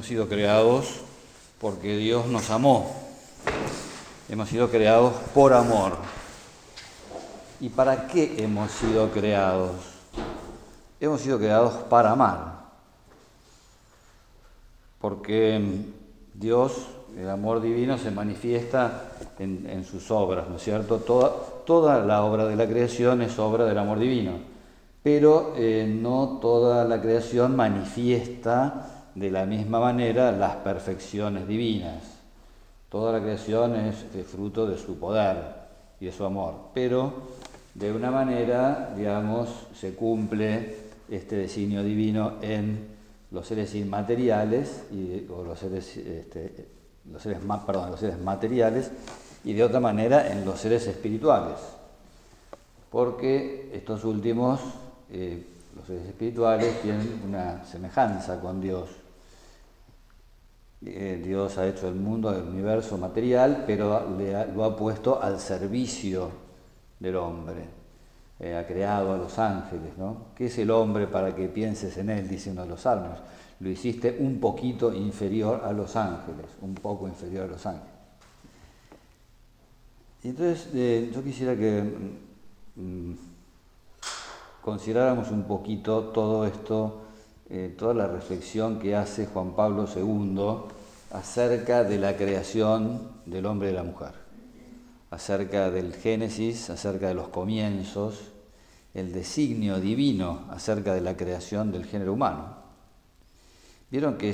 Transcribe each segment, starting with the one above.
Hemos sido creados porque Dios nos amó. Hemos sido creados por amor. ¿Y para qué hemos sido creados? Hemos sido creados para amar. Porque Dios, el amor divino, se manifiesta en, sus obras, ¿no es cierto? Toda, la obra de la creación es obra del amor divino. Pero eh, no toda la creación manifiesta de la misma manera las perfecciones divinas. Toda la creación es fruto de su poder y de su amor, pero de una manera, digamos, se cumple este designio divino en los seres inmateriales y, o los seres, este, los seres, perdón, los seres materiales y de otra manera en los seres espirituales, porque estos últimos, eh, los seres espirituales, tienen una semejanza con Dios eh, Dios ha hecho el mundo, el universo material, pero lo ha puesto al servicio del hombre. Eh, ha creado a los ángeles, ¿no? ¿Qué es el hombre para que pienses en él? Dice uno de los salmos. Lo hiciste un poquito inferior a los ángeles, un poco inferior a los ángeles. entonces eh, yo quisiera que mm, consideráramos un poquito todo esto eh, toda la reflexión que hace Juan Pablo II acerca de la creación del hombre y la mujer, acerca del Génesis, acerca de los comienzos, el designio divino acerca de la creación del género humano. Vieron que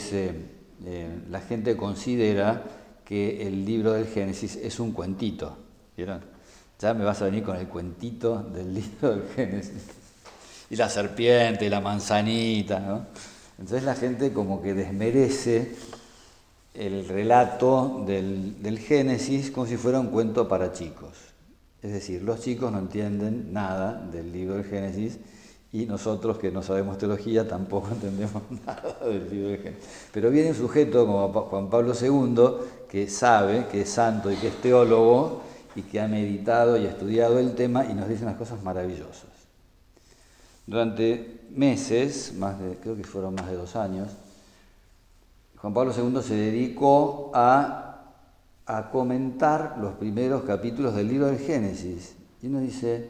eh, la gente considera que el libro del Génesis es un cuentito. ¿Vieron? Ya me vas a venir con el cuentito del libro del Génesis y la serpiente, y la manzanita, ¿no? Entonces la gente como que desmerece el relato del, del, Génesis como si fuera un cuento para chicos. Es decir, los chicos no entienden nada del libro del Génesis y nosotros que no sabemos teología tampoco entendemos nada del libro del Génesis. Pero viene un sujeto como Juan Pablo II que sabe, que es santo y que es teólogo y que ha meditado y estudiado el tema y nos dice unas cosas maravillosas. Durante meses, más de, creo que fueron más de dos años, Juan Pablo II se dedicó a, comentar los primeros capítulos del libro del Génesis. Y uno dice,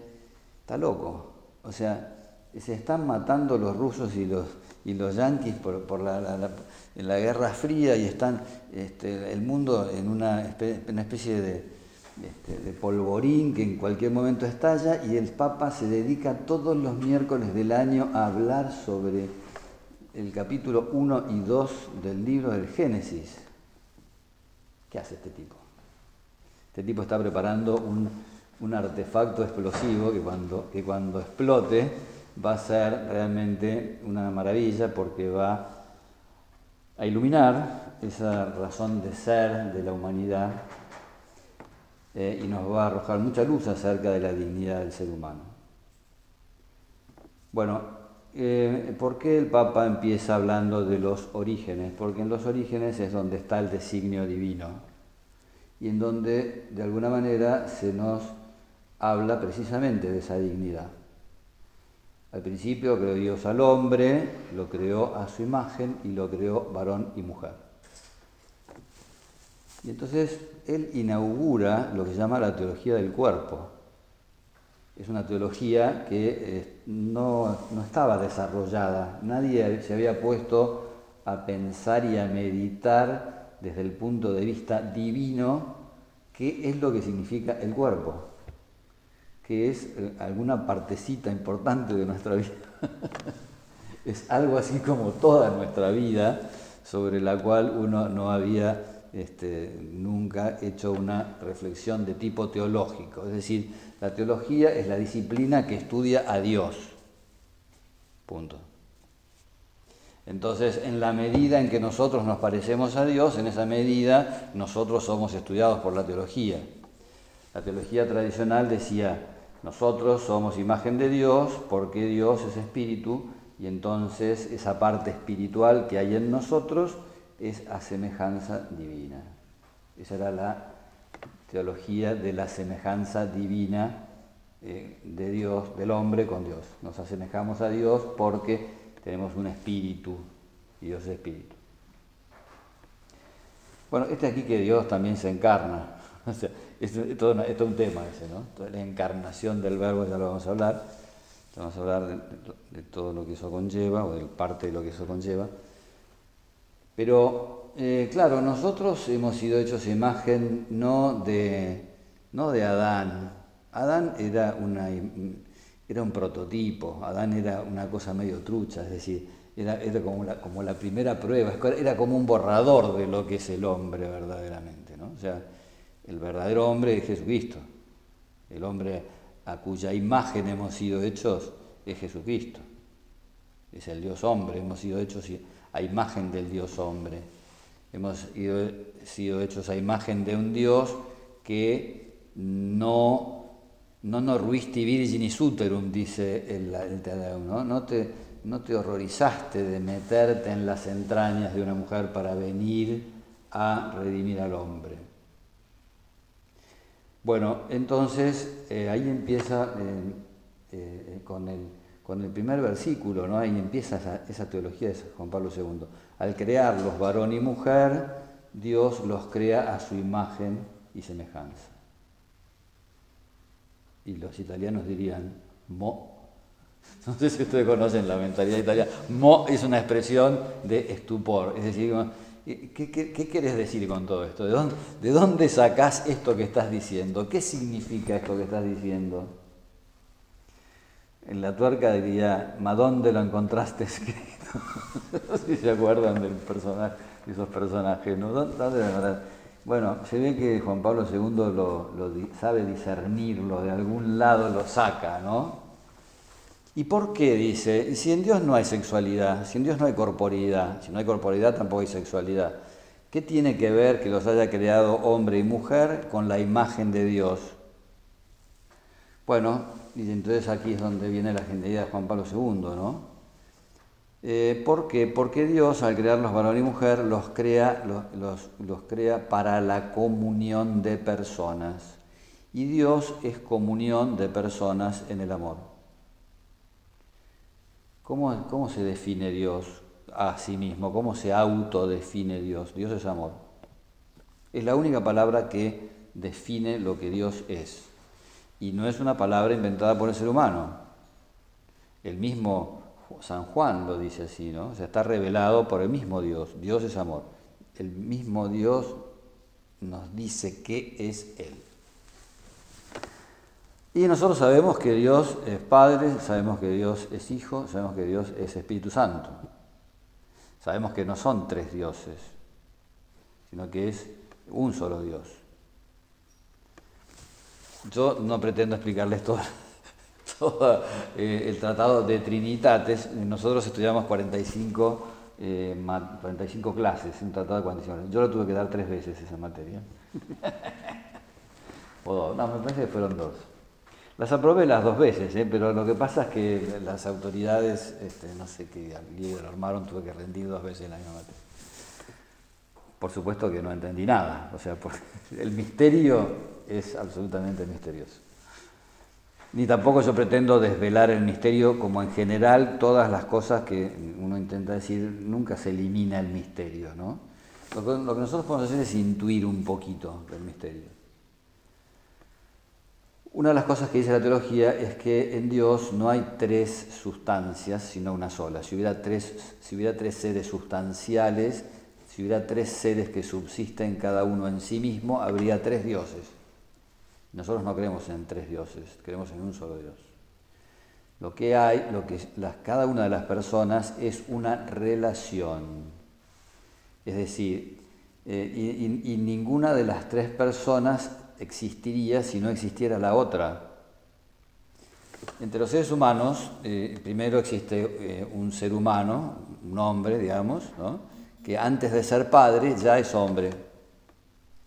está loco. O sea, se están matando los rusos y los, y los yanquis por, la, en la Guerra Fría y están este, el mundo en una especie de, este, de polvorín que en cualquier momento estalla y el Papa se dedica todos los miércoles del año a hablar sobre el capítulo 1 y 2 del libro del Génesis. ¿Qué hace este tipo? Este tipo está preparando un, un artefacto explosivo que cuando, que cuando explote va a ser realmente una maravilla porque va a iluminar esa razón de ser de la humanidad eh, y nos va a arrojar mucha luz acerca de la dignidad del ser humano. Bueno, eh, ¿por qué el Papa empieza hablando de los orígenes? Porque en los orígenes es donde está el designio divino y en donde de alguna manera se nos habla precisamente de esa dignidad. Al principio creó Dios al hombre, lo creó a su imagen y lo creó varón y mujer. Y entonces él inaugura lo que se llama la teología del cuerpo. Es una teología que eh, no, estaba desarrollada, nadie se había puesto a pensar y a meditar desde el punto de vista divino qué es lo que significa el cuerpo, que es eh, alguna partecita importante de nuestra vida. es algo así como toda nuestra vida sobre la cual uno no había este, nunca hecho una reflexión de tipo teológico. Es decir, la teología es la disciplina que estudia a Dios. Punto. Entonces, en la medida en que nosotros nos parecemos a Dios, en esa medida nosotros somos estudiados por la teología. La teología tradicional decía, nosotros somos imagen de Dios porque Dios es espíritu y entonces esa parte espiritual que hay en nosotros es a semejanza divina. Esa era la teología de la semejanza divina eh, de Dios, del hombre con Dios. Nos asemejamos a Dios porque tenemos un espíritu y Dios es espíritu. Bueno, este aquí que Dios también se encarna. es, todo, un tema ese, ¿no? La encarnación del verbo, ya lo vamos a hablar. Vamos a hablar de, todo lo que eso conlleva, o de parte de lo que eso conlleva. Pero, eh, claro, nosotros hemos sido hechos imagen no de, no de Adán. Adán era, una, era un prototipo, Adán era una cosa medio trucha, es decir, era, como, la, como la primera prueba, era como un borrador de lo que es el hombre verdaderamente. ¿no? O sea, el verdadero hombre es Jesucristo. El hombre a cuya imagen hemos sido hechos es Jesucristo. Es el Dios hombre, hemos sido hechos a imagen del Dios hombre. Hemos sido hechos a imagen de un Dios que no, no nos ruisti virgini suterum, dice el, el ¿no? No te, no te horrorizaste de meterte en las entrañas de una mujer para venir a redimir al hombre. Bueno, entonces eh, ahí empieza eh, eh, con, el, con, el, primer versículo, ¿no? ahí empieza esa, teología de Juan Pablo II. Al crearlos varón y mujer, Dios los crea a su imagen y semejanza. Y los italianos dirían mo. No sé si ustedes conocen la mentalidad italiana. Mo es una expresión de estupor, es decir, ¿Qué, quieres decir con todo esto? ¿De dónde, ¿De dónde sacás esto que estás diciendo? ¿Qué significa esto que estás diciendo? En la tuerca diría, ¿ma dónde lo encontraste escrito? si se acuerdan del personaje, de esos personajes, ¿no? bueno, se ve que Juan Pablo II lo, sabe discernirlo, de algún lado lo saca, ¿no? ¿Y por qué dice? Si en Dios no hay sexualidad, si en Dios no hay corporidad, si no hay corporidad tampoco hay sexualidad. ¿Qué tiene que ver que los haya creado hombre y mujer con la imagen de Dios? Bueno, y entonces aquí es donde viene la genialidad de Juan Pablo II, ¿no? Eh, ¿Por qué? Porque Dios al crearlos varón y mujer los crea, los, los crea para la comunión de personas. Y Dios es comunión de personas en el amor. ¿Cómo, se define Dios a sí mismo? ¿Cómo se autodefine Dios? Dios es amor. Es la única palabra que define lo que Dios es. Y no es una palabra inventada por el ser humano. El mismo San Juan lo dice así, ¿no? O sea, está revelado por el mismo Dios. Dios es amor. El mismo Dios nos dice qué es Él. Y nosotros sabemos que Dios es Padre, sabemos que Dios es Hijo, sabemos que Dios es Espíritu Santo. Sabemos que no son tres dioses, sino que es un solo Dios. Yo no pretendo explicarles todo, eh, el tratado de Trinitates. Nosotros estudiamos 45, 45 eh, clases, un tratado de 45. Yo lo tuve que dar tres veces esa materia. o dos, no, me parece que fueron dos. Las aprobé las dos veces, ¿eh? pero lo que pasa es que las autoridades, este, no sé qué libro armaron, tuve que rendir dos veces la misma materia. Por supuesto que no entendí nada, o sea, el misterio es absolutamente misterioso. Ni tampoco yo pretendo desvelar el misterio como en general todas las cosas que uno intenta decir, nunca se elimina el misterio, ¿no? Lo que, nosotros podemos hacer es intuir un poquito del misterio. Una de las cosas que dice la teología es que en Dios no hay tres sustancias, sino una sola. Si hubiera tres, si hubiera tres seres sustanciales, si hubiera tres seres que subsisten cada uno en sí mismo, habría tres dioses. Nosotros no creemos en tres dioses, creemos en un solo Dios. Lo que hay, lo que cada una de las personas es una relación. Es decir, eh, y ninguna de las tres personas existiría si no existiera la otra. Entre los seres humanos, eh, primero existe eh, un ser humano, un hombre, digamos, que antes de ser padre ya es hombre.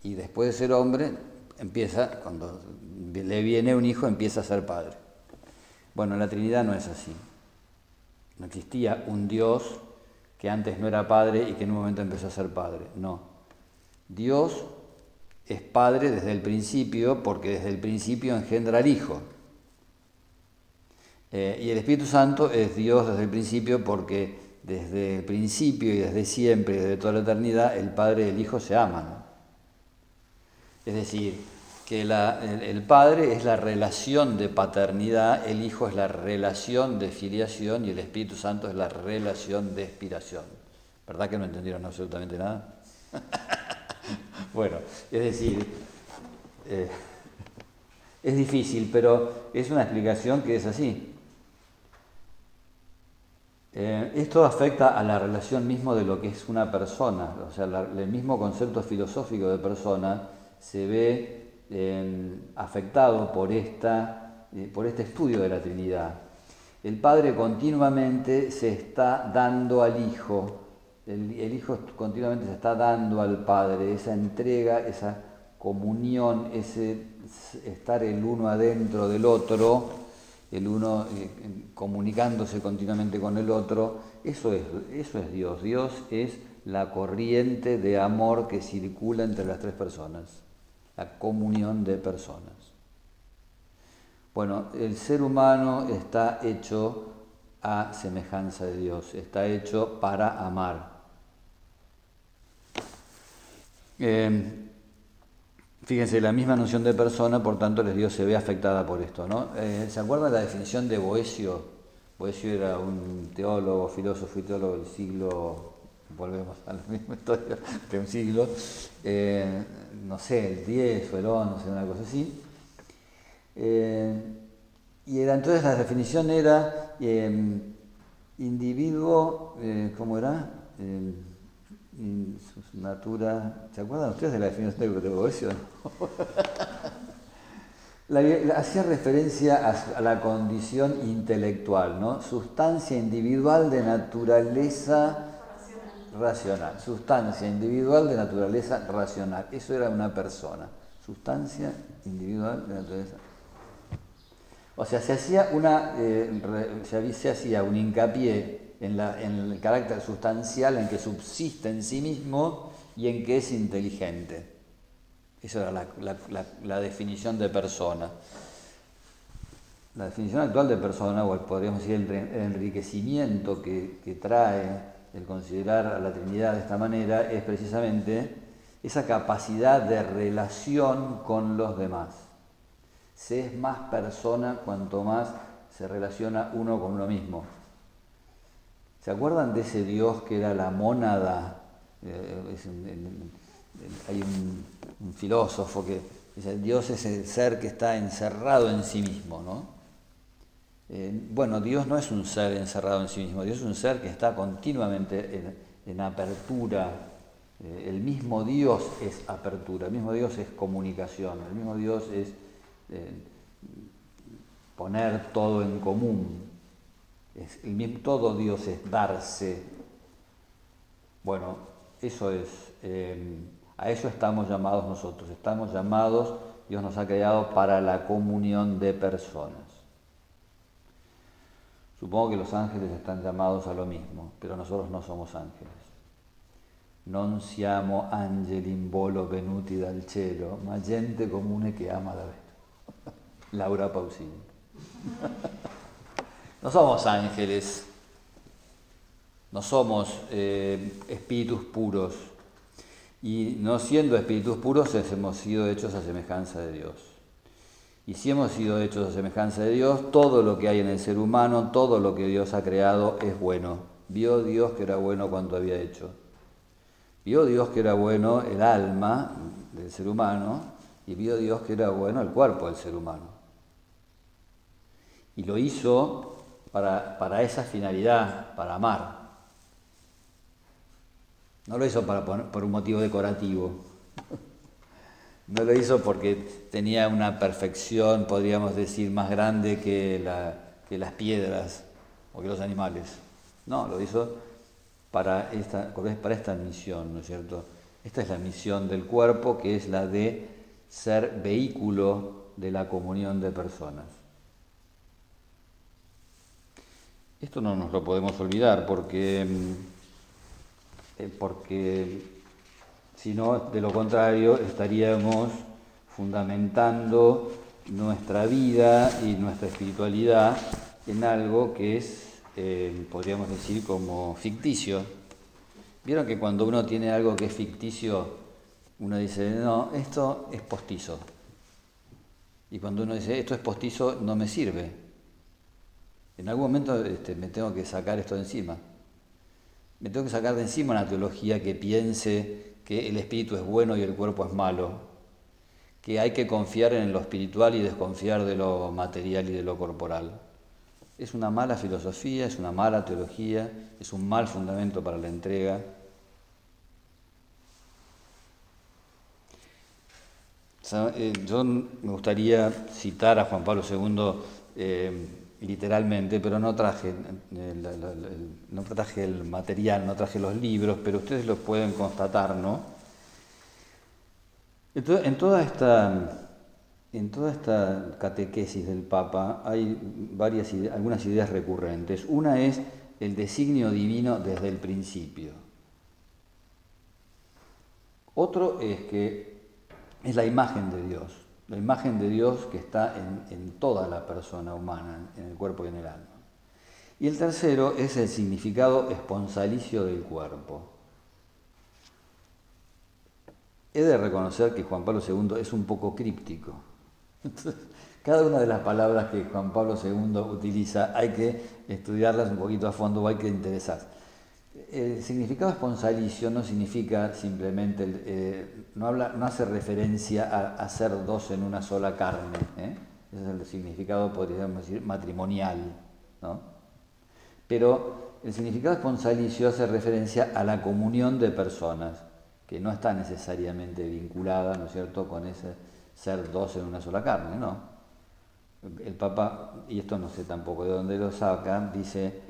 Y después de ser hombre, empieza, cuando le viene un hijo, empieza a ser padre. Bueno, la Trinidad no es así. No existía un Dios que antes no era padre y que en un momento empezó a ser padre. No. Dios es padre desde el principio porque desde el principio engendra al Hijo. Eh, y el Espíritu Santo es Dios desde el principio porque desde el principio y desde siempre, desde toda la eternidad, el Padre y el Hijo se aman. Es decir, que el, Padre es la relación de paternidad, el Hijo es la relación de filiación y el Espíritu Santo es la relación de expiración. ¿Verdad que no entendieron absolutamente nada? bueno, es decir, eh, es difícil, pero es una explicación que es así. Eh, esto afecta a la relación mismo de lo que es una persona, o sea, el mismo concepto filosófico de persona se ve afectado por, esta, eh, por este estudio de la Trinidad. El Padre continuamente se está dando al Hijo, el, Hijo continuamente se está dando al Padre, esa entrega, esa comunión, ese estar el uno adentro del otro, el uno eh, comunicándose continuamente con el otro, eso es, eso es Dios. Dios es la corriente de amor que circula entre las tres personas la comunión de personas. Bueno, el ser humano está hecho a semejanza de Dios, está hecho para amar. Em, fíjense, la misma noción de persona, por tanto, les Dios se ve afectada por esto. ¿no? Eh, ¿Se acuerdan la definición de Boesio? Boesio era un teólogo, filósofo y teólogo del siglo volvemos a la misma historia de un siglo, eh, no sé, el 10 o el 11, una cosa así. Eh, y era, entonces la definición era em, individuo, eh, ¿cómo era? Em, natura, ¿se acuerdan ustedes de la definición de Boesio? hacía referencia a, a, la condición intelectual, ¿no? Sustancia individual de naturaleza racional, sustancia individual de naturaleza racional. Eso era una persona, sustancia individual de naturaleza. O sea, se hacía, una, eh, se hacía un hincapié en, la, en, el carácter sustancial, en que subsiste en sí mismo y en que es inteligente. Esa era la, la definición de persona. La definición actual de persona, o podríamos decir el enriquecimiento que, que trae el considerar a la Trinidad de esta manera es precisamente esa capacidad de relación con los demás. Se es más persona cuanto más se relaciona uno con uno mismo. ¿Se acuerdan de ese Dios que era la mónada? Eh, hay un, un, filósofo que dice, Dios es el ser que está encerrado en sí mismo, ¿no? Eh, bueno, Dios no es un ser encerrado en sí mismo, Dios es un ser que está continuamente en, apertura. Eh, el mismo Dios es apertura, el mismo Dios es comunicación, el mismo Dios es eh, poner todo en común. el todo Dios es darse. Bueno, eso es, a eso estamos llamados nosotros. Estamos llamados, Dios nos ha creado para la comunión de personas. Supongo que los ángeles están llamados a lo mismo, pero nosotros no somos ángeles. Non siamo angeli in volo venuti dal cielo, ma gente comune que ama davvero. Laura Pausini. No somos ángeles, no somos eh, espíritus puros. Y no siendo espíritus puros, hemos sido hechos a semejanza de Dios. Y si hemos sido hechos a semejanza de Dios, todo lo que hay en el ser humano, todo lo que Dios ha creado es bueno. Vio Dios que era bueno cuando había hecho. Vio Dios que era bueno el alma del ser humano y vio Dios que era bueno el cuerpo del ser humano. Y lo hizo para, para esa finalidad, para amar. No lo hizo para, por un motivo decorativo. No lo hizo porque tenía una perfección, podríamos decir, más grande que, las piedras o que los animales. No, lo hizo para esta, para esta misión, ¿no es cierto? Esta es la misión del cuerpo, que es la de ser vehículo de la comunión de personas. Esto no nos lo podemos olvidar porque, mm, eh, porque si no, de lo contrario, estaríamos fundamentando nuestra vida y nuestra espiritualidad en algo que es, eh, podríamos decir, como ficticio. Vieron que cuando uno tiene algo que es ficticio, uno dice, no, esto es postizo. Y cuando uno dice, esto es postizo, no me sirve. En algún momento este, me tengo que sacar esto de encima. Me tengo que sacar de encima una teología que piense que el espíritu es bueno y el cuerpo es malo. Que hay que confiar en lo espiritual y desconfiar de lo material y de lo corporal. Es una mala filosofía, es una mala teología, es un mal fundamento para la entrega. Eh, yo me gustaría citar a Juan Pablo II literalmente, pero no traje, el, no traje el material, no traje los libros, pero ustedes lo pueden constatar, ¿no? en toda esta en toda esta catequesis del Papa hay varias, algunas ideas recurrentes. Una es el designio divino desde el principio. Otro es que es la imagen de Dios, la imagen de Dios que está en, en toda la persona humana, en el cuerpo y en el alma. Y el tercero es el significado esponsalicio del cuerpo. He de reconocer que Juan Pablo II es un poco críptico cada una de las palabras que Juan Pablo II utiliza hay que estudiarlas un poquito a fondo hay que interesarse. El significado esponsalicio no significa simplemente, eh, no, habla, no hace referencia a hacer dos en una sola carne. ¿eh? Ese es el significado, podríamos decir, matrimonial. ¿no? Pero el significado esponsalicio hace referencia a la comunión de personas, que no está necesariamente vinculada, ¿no es cierto?, con ese ser dos en una sola carne, no. El Papa, y esto no sé tampoco de dónde lo saca, dice,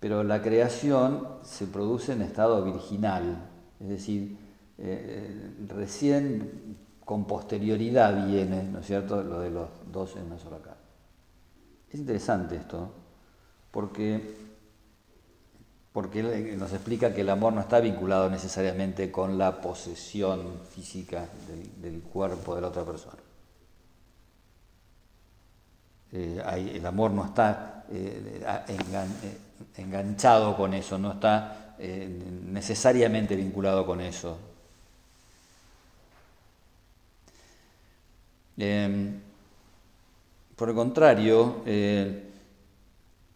pero la creación se produce en estado virginal, es decir, eh, recién con posterioridad viene, ¿no es cierto?, lo de los dos en una sola carne. Es interesante esto, porque, porque nos explica que el amor no está vinculado necesariamente con la posesión física del, cuerpo de la otra persona. Eh, el amor no está eh, eh, enganchado con eso, no está necesariamente vinculado con eso. Em, por el contrario,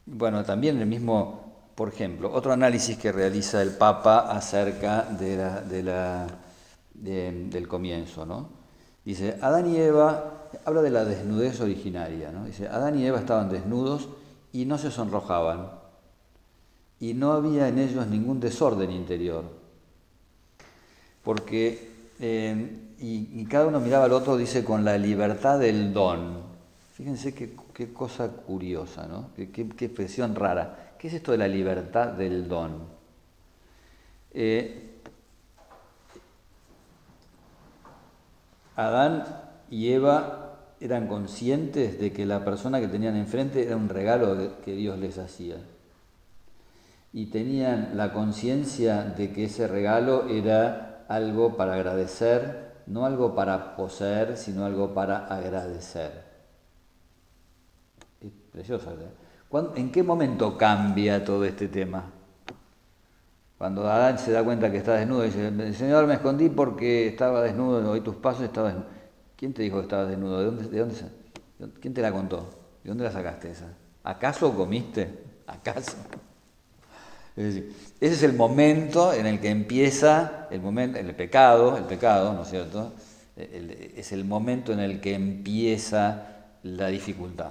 bueno, también el mismo, por ejemplo, otro análisis que realiza el Papa acerca de la del comienzo, ¿no? Dice, Adán y Eva, habla de la desnudez originaria, ¿no? Dice, Adán y Eva estaban desnudos y no se sonrojaban, y no había en ellos ningún desorden interior, porque, eh, y, cada uno miraba al otro, dice, con la libertad del don. Fíjense qué, cosa curiosa, ¿no? Qué, qué, expresión rara. ¿Qué es esto de la libertad del don? Eh, Adán y Eva eran conscientes de que la persona que tenían enfrente era un regalo que Dios les hacía. Y tenían la conciencia de que ese regalo era algo para agradecer, no algo para poseer, sino algo para agradecer. Es precioso. ¿En qué momento cambia todo este tema? Cuando Adán se da cuenta que está desnudo, dice, Señor, me escondí porque estaba desnudo, oí tus pasos, estaba desnudo. ¿Quién te dijo que estabas desnudo? ¿De dónde, de dónde, ¿Quién te la contó? ¿De dónde la sacaste esa? ¿Acaso comiste? ¿Acaso? Es decir, ese es el momento en el que empieza el momento, el pecado, el pecado, ¿no es cierto? es el momento en el que empieza la dificultad.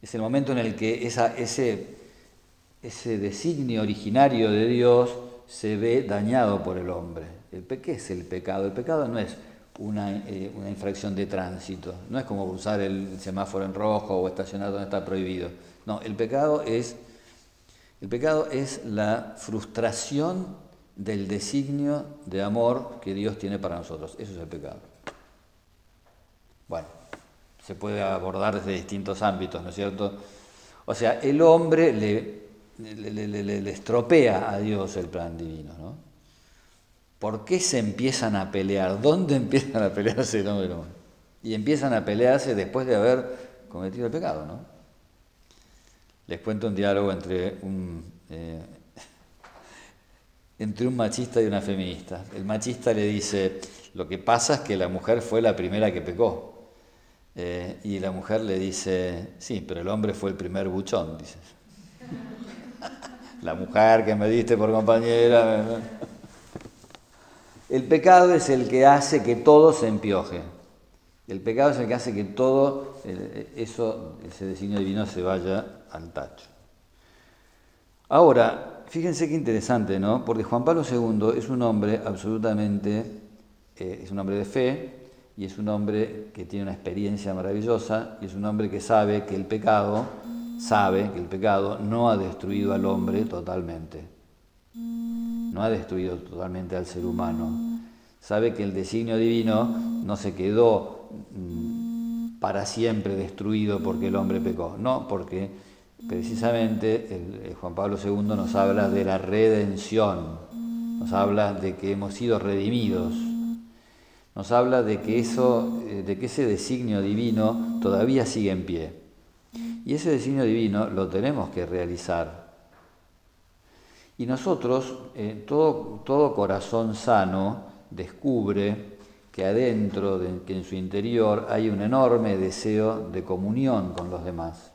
Es el momento en el que esa, ese ese designio originario de Dios se ve dañado por el hombre. ¿Qué es el pecado? El pecado no es eh, una, infracción de tránsito, no es como usar el semáforo en rojo o estacionar donde está prohibido. No, el pecado es, el pecado es la frustración del designio de amor que Dios tiene para nosotros. Eso es el pecado. Bueno, se puede abordar desde distintos ámbitos, ¿no es cierto? O sea, el hombre le, estropea a Dios el plan divino. ¿no? ¿Por qué se empiezan a pelear? ¿Dónde empiezan a pelearse hombre? Y empiezan a pelearse después de haber cometido el pecado. ¿no? Les cuento un diálogo entre un, eh, entre un machista y una feminista. El machista le dice, lo que pasa es que la mujer fue la primera que pecó. Eh, y la mujer le dice, sí, pero el hombre fue el primer buchón, dice. la mujer que me diste por compañera. el pecado es el que hace que todo se empioje. El pecado es el que hace que todo eh, eso, ese designio divino se vaya al tacho. Ahora, fíjense qué interesante, ¿no? Porque Juan Pablo II es un hombre absolutamente, eh, es un hombre de fe, y es un hombre que tiene una experiencia maravillosa y es un hombre que sabe que el pecado, sabe que el pecado no ha destruido al hombre totalmente, no ha destruido totalmente al ser humano. Sabe que el designio divino no se quedó para siempre destruido porque el hombre pecó, no, porque precisamente Juan Pablo II nos habla de la redención, nos habla de que hemos sido redimidos nos habla de que, eso, eh, de que ese designio divino todavía sigue en pie. Y ese designio divino lo tenemos que realizar. Y nosotros, eh, todo, todo corazón sano descubre que adentro, que en su interior hay un enorme deseo de comunión con los demás.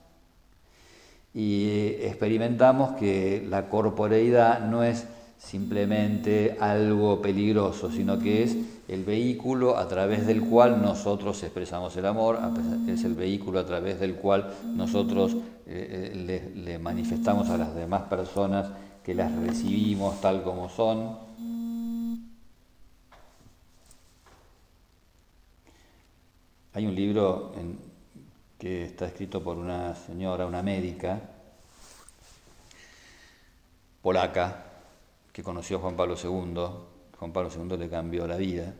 Y experimentamos que la corporeidad no es simplemente algo peligroso, sino que es el vehículo a través del cual nosotros expresamos el amor, es el vehículo a través del cual nosotros eh, eh, le, manifestamos a las demás personas que las recibimos tal como son. Hay un libro que está escrito por una señora, una médica polaca, que conoció a Juan Pablo II. Juan Pablo II le cambió la vida.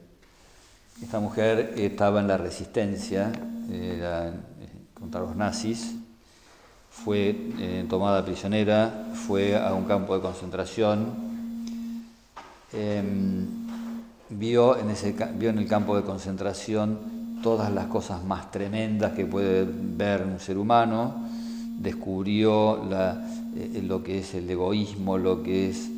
Esta mujer estaba en la resistencia era, contra los nazis, fue eh, tomada prisionera, fue a un campo de concentración, em, vio, en ese, vio en el campo de concentración todas las cosas más tremendas que puede ver un ser humano, descubrió eh, lo que es el egoísmo, lo que es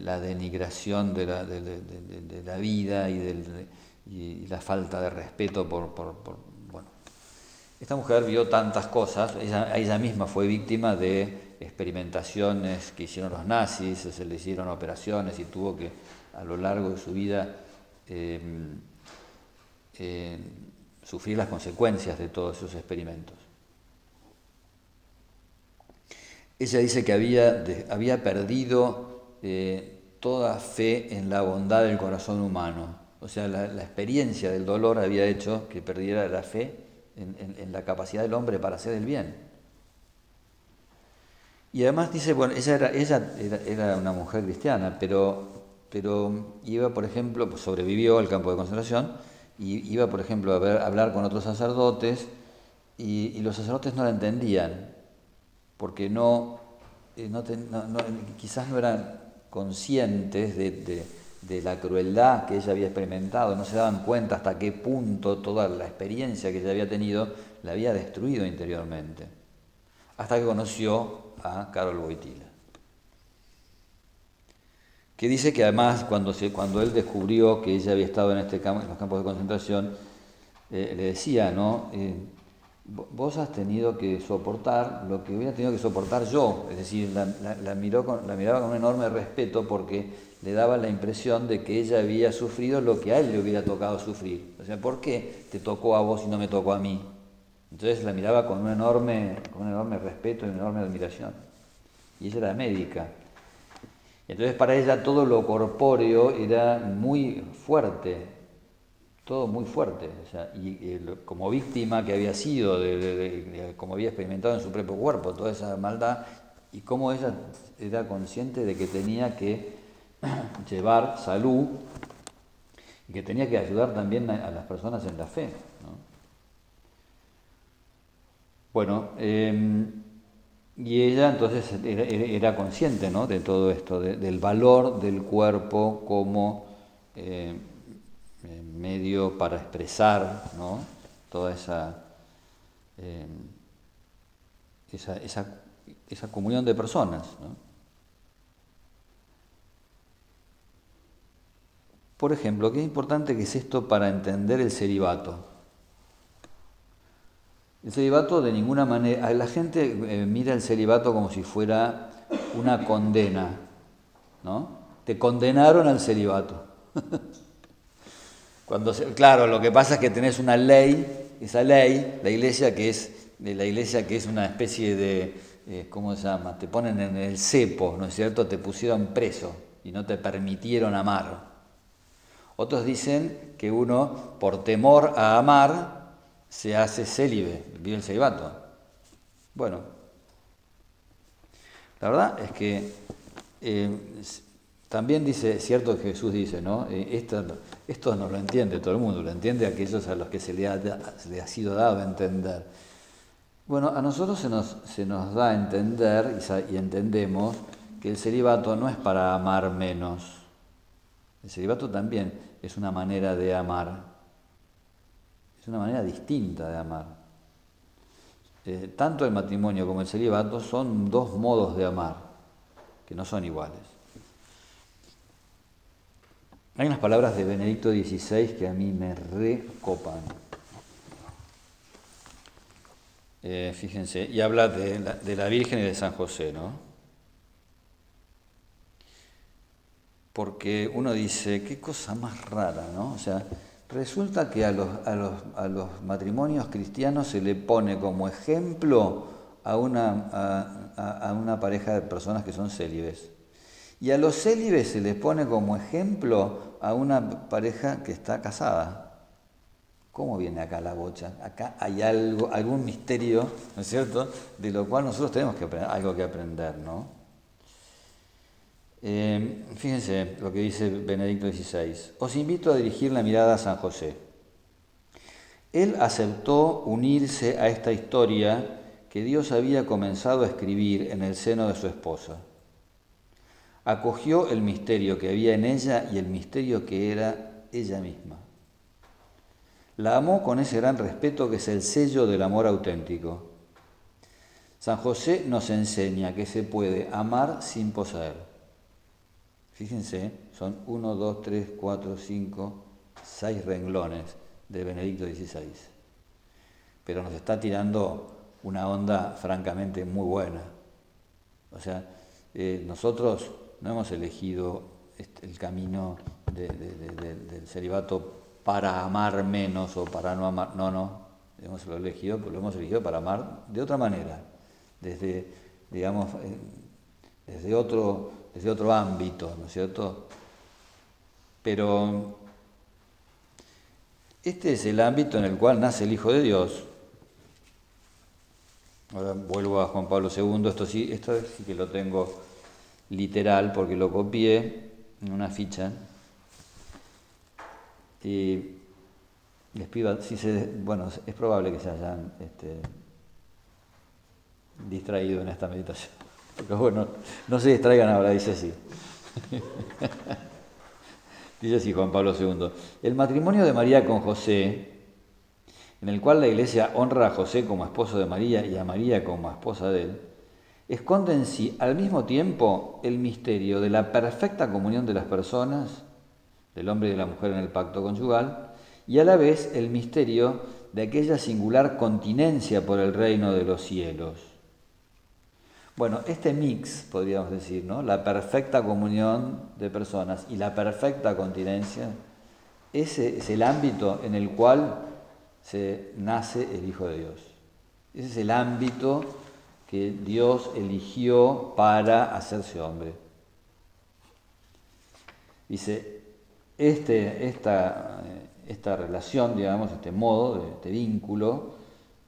la denigración de la, vida y, del, la falta de respeto por, Bueno, esta mujer vio tantas cosas, ella, misma fue víctima de experimentaciones que hicieron los nazis, se le hicieron operaciones y tuvo que a lo largo de su vida em, eh, sufrir las consecuencias de todos esos experimentos. Ella dice que había, había perdido toda fe en la bondad del corazón humano. O sea, la, experiencia del dolor había hecho que perdiera la fe en, la capacidad del hombre para hacer el bien. Y además dice, bueno, ella era, ella era, una mujer cristiana, pero, pero iba, por ejemplo, pues sobrevivió al campo de concentración, y iba, por ejemplo, a, ver, a hablar con otros sacerdotes, y, los sacerdotes no la entendían, porque no, eh, quizás no eran conscientes de, la crueldad que ella había experimentado, no se daban cuenta hasta qué punto toda la experiencia que ella había tenido la había destruido interiormente, hasta que conoció a Carol Boitila, que dice que además cuando, se, cuando él descubrió que ella había estado en, este campo, en los campos de concentración, eh, le decía, ¿no? Eh, vos has tenido que soportar lo que hubiera tenido que soportar yo, es decir, la, miró con, la miraba con un enorme respeto porque le daba la impresión de que ella había sufrido lo que a él le hubiera tocado sufrir. O sea, ¿por qué te tocó a vos y no me tocó a mí? Entonces la miraba con un enorme, con un enorme respeto y una enorme admiración. Y ella era médica. Entonces para ella todo lo corpóreo era muy fuerte, todo muy fuerte. y como víctima que había sido, como había experimentado en su propio cuerpo toda esa maldad, y cómo ella era consciente de que tenía que llevar salud y que tenía que ayudar también a, las personas en la fe. Bueno, em, y ella entonces era, consciente ¿no? de todo esto, del valor del cuerpo como eh, medio para expresar ¿no? toda esa, eh, esa, esa, esa, comunión de personas. Por ejemplo, qué importante que es esto para entender el celibato. El celibato de ninguna manera, la gente eh, mira el celibato como si fuera una condena, ¿no? Te condenaron al celibato. Cuando claro, lo que pasa es que tenés una ley, esa ley, la iglesia que es, de la iglesia que es una especie de, eh, ¿cómo se llama? Te ponen en el cepo, ¿no es cierto? Te pusieron preso y no te permitieron amar. Otros dicen que uno, por temor a amar, se hace célibe, vive el celibato. Bueno, la verdad es que eh, también dice, cierto que Jesús dice, ¿no? Eh, esto, esto, no lo entiende todo el mundo, lo entiende aquellos a los que se le ha, ha sido dado a entender. Bueno, a nosotros se nos, se nos da a entender y entendemos que el celibato no es para amar menos. El celibato también es una manera de amar. Es una manera distinta de amar. Eh, tanto el matrimonio como el celibato son dos modos de amar, que no son iguales. Hay unas palabras de Benedicto XVI que a mí me recopan. Eh, fíjense, y habla de la, de la Virgen y de San José, ¿no? Porque uno dice, qué cosa más rara, ¿no? O sea, Resulta que a los, a los, matrimonios cristianos se le pone como ejemplo a una, a, una pareja de personas que son célibes. Y a los célibes se les pone como ejemplo a una pareja que está casada. ¿Cómo viene acá la bocha? Acá hay algo, algún misterio, ¿no es cierto?, de lo cual nosotros tenemos que algo que aprender, ¿no? Eh, fíjense lo que dice Benedicto XVI. Os invito a dirigir la mirada a San José. Él aceptó unirse a esta historia que Dios había comenzado a escribir en el seno de su esposa. Acogió el misterio que había en ella y el misterio que era ella misma. La amó con ese gran respeto que es el sello del amor auténtico. San José nos enseña que se puede amar sin poseer. Fíjense, son 1, 2, 3, 4, 5, 6 renglones de Benedicto XVI. Pero nos está tirando una onda francamente muy buena. O sea, eh, nosotros no hemos elegido el camino del celibato para amar menos o para no amar. No, no. Hemos lo elegido, lo hemos elegido para amar de otra manera, desde, digamos, eh, desde otro desde otro ámbito, ¿no es cierto? Pero este es el ámbito en el cual nace el Hijo de Dios. Ahora vuelvo a Juan Pablo II, esto sí, esto sí que lo tengo literal porque lo copié en una ficha. Y les pido, bueno, es probable que se hayan este, distraído en esta meditación. Bueno, no se distraigan ahora, dice así. dice así Juan Pablo II. El matrimonio de María con José, en el cual la Iglesia honra a José como esposo de María y a María como esposa de él, esconde en sí al mismo tiempo el misterio de la perfecta comunión de las personas, del hombre y de la mujer en el pacto conyugal, y a la vez el misterio de aquella singular continencia por el reino de los cielos bueno, este mix, podríamos decir, ¿no? la perfecta comunión de personas y la perfecta continencia, ese es el ámbito en el cual se nace el Hijo de Dios. Ese es el ámbito que Dios eligió para hacerse hombre. Dice, este, esta, esta relación, digamos, este modo, este vínculo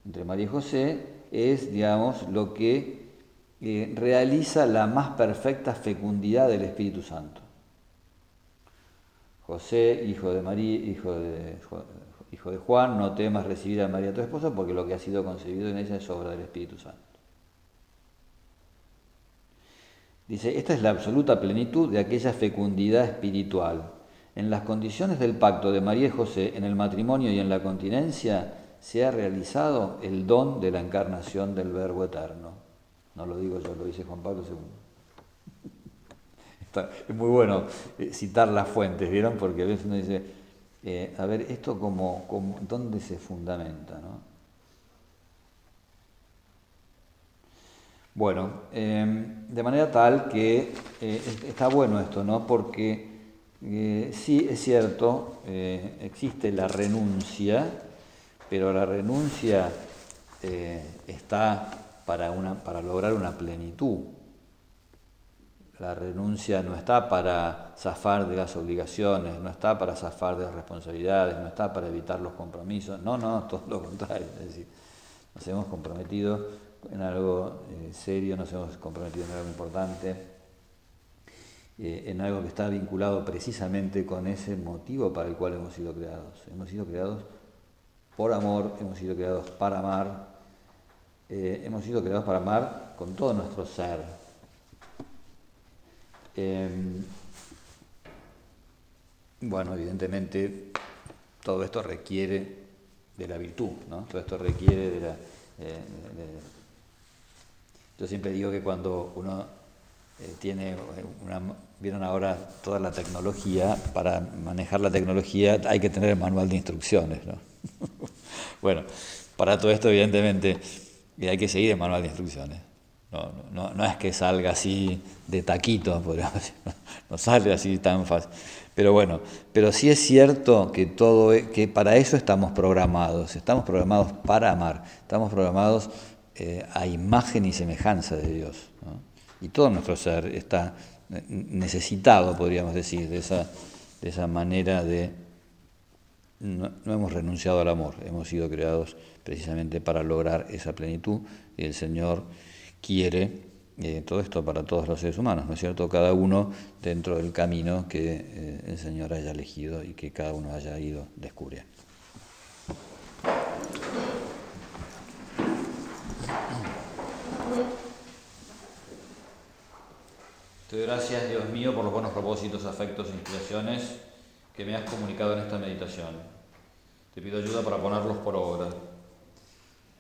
entre María y José, es, digamos, lo que realiza la más perfecta fecundidad del Espíritu Santo. José, hijo de María, hijo de, hijo de Juan, no temas recibir a María tu esposa porque lo que ha sido concebido en ella es obra del Espíritu Santo. Dice, esta es la absoluta plenitud de aquella fecundidad espiritual. En las condiciones del pacto de María y José, en el matrimonio y en la continencia, se ha realizado el don de la encarnación del Verbo eterno. No lo digo yo, lo dice Juan Pablo II. es muy bueno eh, citar las fuentes, ¿vieron? Porque a veces uno dice, eh, a ver, esto como, como, ¿dónde se fundamenta? ¿no? Bueno, em, de manera tal que eh, está bueno esto, ¿no? Porque sí es cierto, existe la renuncia, pero la renuncia está para, una, para lograr una plenitud. La renuncia no está para zafar de las obligaciones, no está para zafar de las responsabilidades, no está para evitar los compromisos. No, no, todo lo contrario. Es decir, nos hemos comprometido en algo eh, serio, nos hemos comprometido en algo importante, eh, en algo que está vinculado precisamente con ese motivo para el cual hemos sido creados. Hemos sido creados por amor, hemos sido creados para amar, eh, hemos sido creados para amar con todo nuestro ser. Em, bueno, evidentemente todo esto requiere de la virtud, ¿no? Todo esto requiere de la... Eh, yo siempre digo que cuando uno eh, tiene. Vieron ahora toda la tecnología, para manejar la tecnología hay que tener el manual de instrucciones, ¿no? bueno, para todo esto evidentemente hay que seguir el manual de instrucciones. No, es que salga así de taquito, no sale así tan fácil. Pero bueno, pero sí es cierto que todo e, que para eso estamos programados, estamos programados para amar, estamos programados eh, a imagen y semejanza de Dios. Y todo nuestro ser está necesitado, podríamos decir, de esa, de esa manera de... No hemos renunciado al amor, hemos sido creados precisamente para lograr esa plenitud y el Señor quiere eh, todo esto para todos los seres humanos, ¿no es cierto? Cada uno dentro del camino que eh, el Señor haya elegido y que cada uno haya ido descubriendo. Te doy gracias, Dios mío, por los buenos propósitos, afectos e inspiraciones que me has comunicado en esta meditación. Te pido ayuda para ponerlos por obra